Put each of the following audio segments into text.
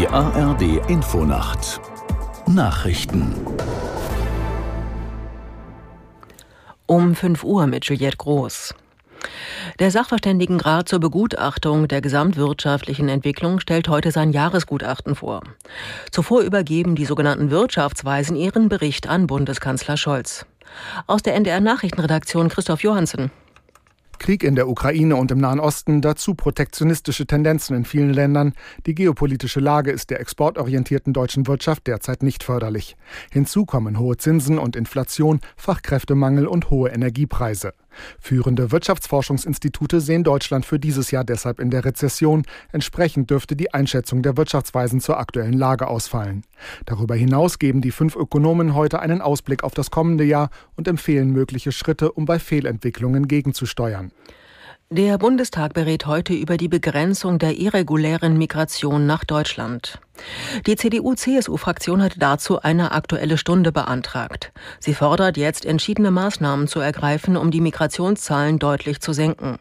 Die ARD Infonacht Nachrichten Um 5 Uhr mit Juliette Groß. Der Sachverständigenrat zur Begutachtung der gesamtwirtschaftlichen Entwicklung stellt heute sein Jahresgutachten vor. Zuvor übergeben die sogenannten Wirtschaftsweisen ihren Bericht an Bundeskanzler Scholz. Aus der NDR Nachrichtenredaktion Christoph Johansen. Krieg in der Ukraine und im Nahen Osten, dazu protektionistische Tendenzen in vielen Ländern. Die geopolitische Lage ist der exportorientierten deutschen Wirtschaft derzeit nicht förderlich. Hinzu kommen hohe Zinsen und Inflation, Fachkräftemangel und hohe Energiepreise. Führende Wirtschaftsforschungsinstitute sehen Deutschland für dieses Jahr deshalb in der Rezession. Entsprechend dürfte die Einschätzung der Wirtschaftsweisen zur aktuellen Lage ausfallen. Darüber hinaus geben die fünf Ökonomen heute einen Ausblick auf das kommende Jahr und empfehlen mögliche Schritte, um bei Fehlentwicklungen gegenzusteuern. Der Bundestag berät heute über die Begrenzung der irregulären Migration nach Deutschland. Die CDU-CSU-Fraktion hat dazu eine aktuelle Stunde beantragt. Sie fordert jetzt entschiedene Maßnahmen zu ergreifen, um die Migrationszahlen deutlich zu senken.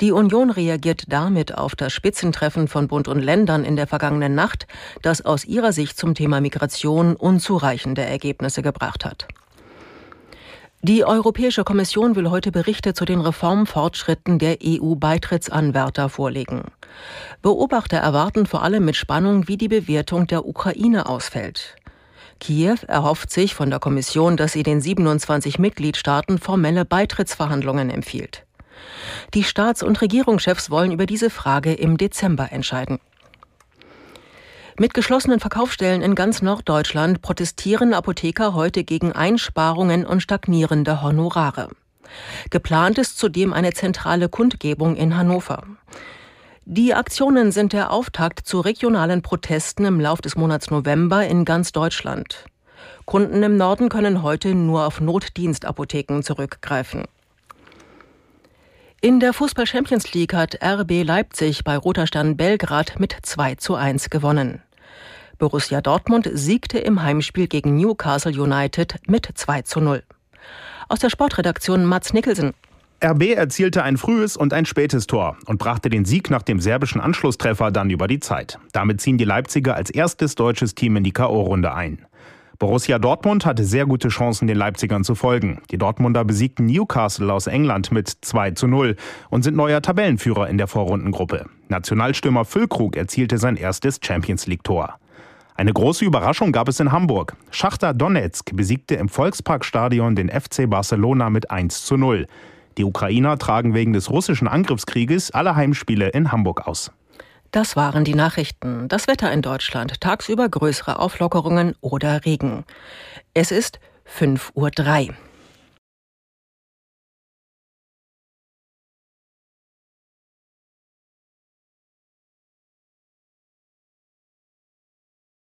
Die Union reagiert damit auf das Spitzentreffen von Bund und Ländern in der vergangenen Nacht, das aus ihrer Sicht zum Thema Migration unzureichende Ergebnisse gebracht hat. Die Europäische Kommission will heute Berichte zu den Reformfortschritten der EU-Beitrittsanwärter vorlegen. Beobachter erwarten vor allem mit Spannung, wie die Bewertung der Ukraine ausfällt. Kiew erhofft sich von der Kommission, dass sie den 27 Mitgliedstaaten formelle Beitrittsverhandlungen empfiehlt. Die Staats- und Regierungschefs wollen über diese Frage im Dezember entscheiden. Mit geschlossenen Verkaufsstellen in ganz Norddeutschland protestieren Apotheker heute gegen Einsparungen und stagnierende Honorare. Geplant ist zudem eine zentrale Kundgebung in Hannover. Die Aktionen sind der Auftakt zu regionalen Protesten im Lauf des Monats November in ganz Deutschland. Kunden im Norden können heute nur auf Notdienstapotheken zurückgreifen. In der Fußball Champions League hat RB Leipzig bei Roter Stern Belgrad mit 2 zu 1 gewonnen. Borussia Dortmund siegte im Heimspiel gegen Newcastle United mit 2 zu 0. Aus der Sportredaktion Mats Nicholson. RB erzielte ein frühes und ein spätes Tor und brachte den Sieg nach dem serbischen Anschlusstreffer dann über die Zeit. Damit ziehen die Leipziger als erstes deutsches Team in die K.O.-Runde ein. Borussia Dortmund hatte sehr gute Chancen, den Leipzigern zu folgen. Die Dortmunder besiegten Newcastle aus England mit 2 zu 0 und sind neuer Tabellenführer in der Vorrundengruppe. Nationalstürmer Füllkrug erzielte sein erstes Champions League-Tor. Eine große Überraschung gab es in Hamburg. Schachter Donetsk besiegte im Volksparkstadion den FC Barcelona mit 1 zu 0. Die Ukrainer tragen wegen des russischen Angriffskrieges alle Heimspiele in Hamburg aus. Das waren die Nachrichten. Das Wetter in Deutschland. Tagsüber größere Auflockerungen oder Regen. Es ist 5.03 Uhr.